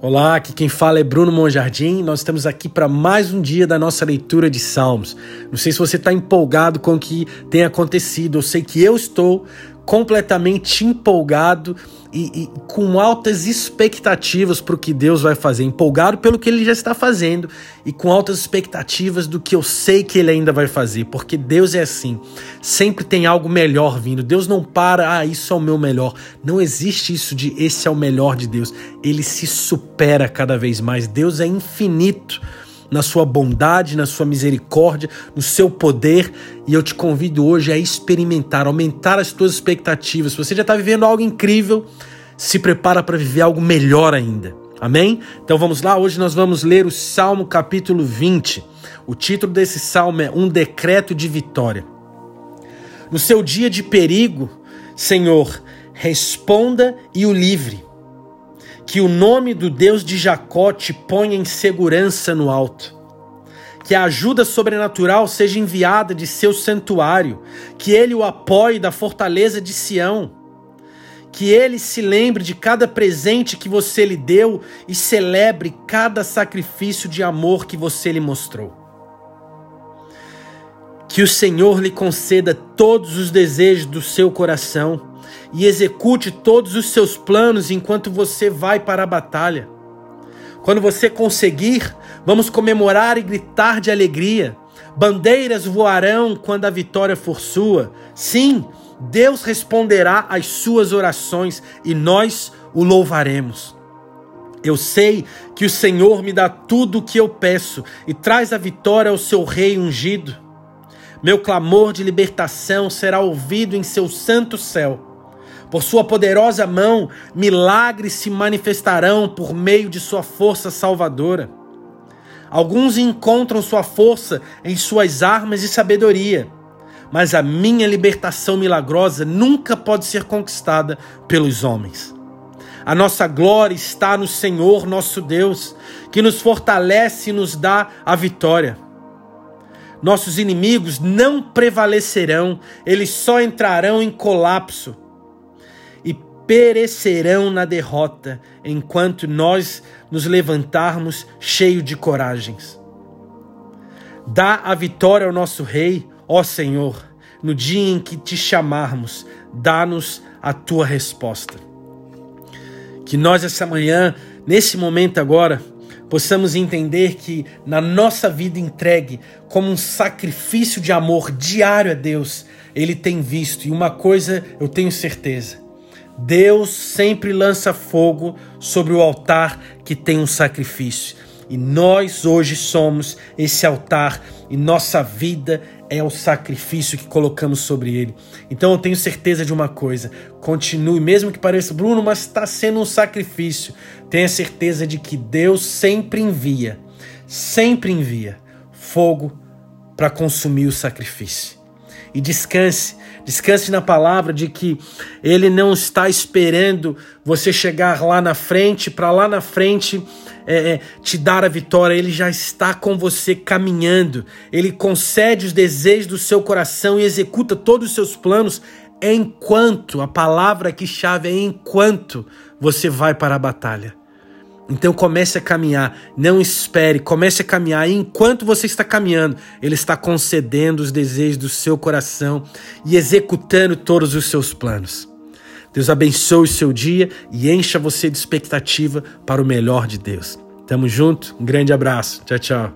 Olá, aqui quem fala é Bruno Monjardim. Nós estamos aqui para mais um dia da nossa leitura de Salmos. Não sei se você está empolgado com o que tem acontecido, eu sei que eu estou completamente empolgado e, e com altas expectativas para o que Deus vai fazer, empolgado pelo que Ele já está fazendo e com altas expectativas do que eu sei que Ele ainda vai fazer, porque Deus é assim, sempre tem algo melhor vindo. Deus não para, ah, isso é o meu melhor. Não existe isso de esse é o melhor de Deus. Ele se supera cada vez mais. Deus é infinito na sua bondade, na sua misericórdia, no seu poder. E eu te convido hoje a experimentar, aumentar as tuas expectativas. Se você já está vivendo algo incrível, se prepara para viver algo melhor ainda. Amém? Então vamos lá, hoje nós vamos ler o Salmo capítulo 20. O título desse salmo é Um Decreto de Vitória. No seu dia de perigo, Senhor, responda e o livre que o nome do Deus de Jacó te ponha em segurança no alto. Que a ajuda sobrenatural seja enviada de seu santuário, que ele o apoie da fortaleza de Sião. Que ele se lembre de cada presente que você lhe deu e celebre cada sacrifício de amor que você lhe mostrou. Que o Senhor lhe conceda todos os desejos do seu coração e execute todos os seus planos enquanto você vai para a batalha. Quando você conseguir, vamos comemorar e gritar de alegria. Bandeiras voarão quando a vitória for sua. Sim, Deus responderá às suas orações e nós o louvaremos. Eu sei que o Senhor me dá tudo o que eu peço e traz a vitória ao seu rei ungido. Meu clamor de libertação será ouvido em seu santo céu. Por sua poderosa mão, milagres se manifestarão por meio de sua força salvadora. Alguns encontram sua força em suas armas e sabedoria, mas a minha libertação milagrosa nunca pode ser conquistada pelos homens. A nossa glória está no Senhor nosso Deus, que nos fortalece e nos dá a vitória. Nossos inimigos não prevalecerão, eles só entrarão em colapso perecerão na derrota, enquanto nós nos levantarmos cheio de coragens. Dá a vitória ao nosso Rei, ó Senhor, no dia em que te chamarmos, dá-nos a tua resposta. Que nós, essa manhã, nesse momento agora, possamos entender que na nossa vida entregue como um sacrifício de amor diário a Deus, Ele tem visto, e uma coisa eu tenho certeza Deus sempre lança fogo sobre o altar que tem um sacrifício. E nós hoje somos esse altar e nossa vida é o sacrifício que colocamos sobre ele. Então eu tenho certeza de uma coisa: continue, mesmo que pareça, Bruno, mas está sendo um sacrifício. Tenha certeza de que Deus sempre envia, sempre envia fogo para consumir o sacrifício e descanse. Descanse na palavra de que Ele não está esperando você chegar lá na frente, para lá na frente é, é, te dar a vitória. Ele já está com você caminhando. Ele concede os desejos do seu coração e executa todos os seus planos enquanto a palavra que chave é enquanto você vai para a batalha. Então comece a caminhar, não espere, comece a caminhar. E enquanto você está caminhando, Ele está concedendo os desejos do seu coração e executando todos os seus planos. Deus abençoe o seu dia e encha você de expectativa para o melhor de Deus. Tamo junto, um grande abraço. Tchau, tchau.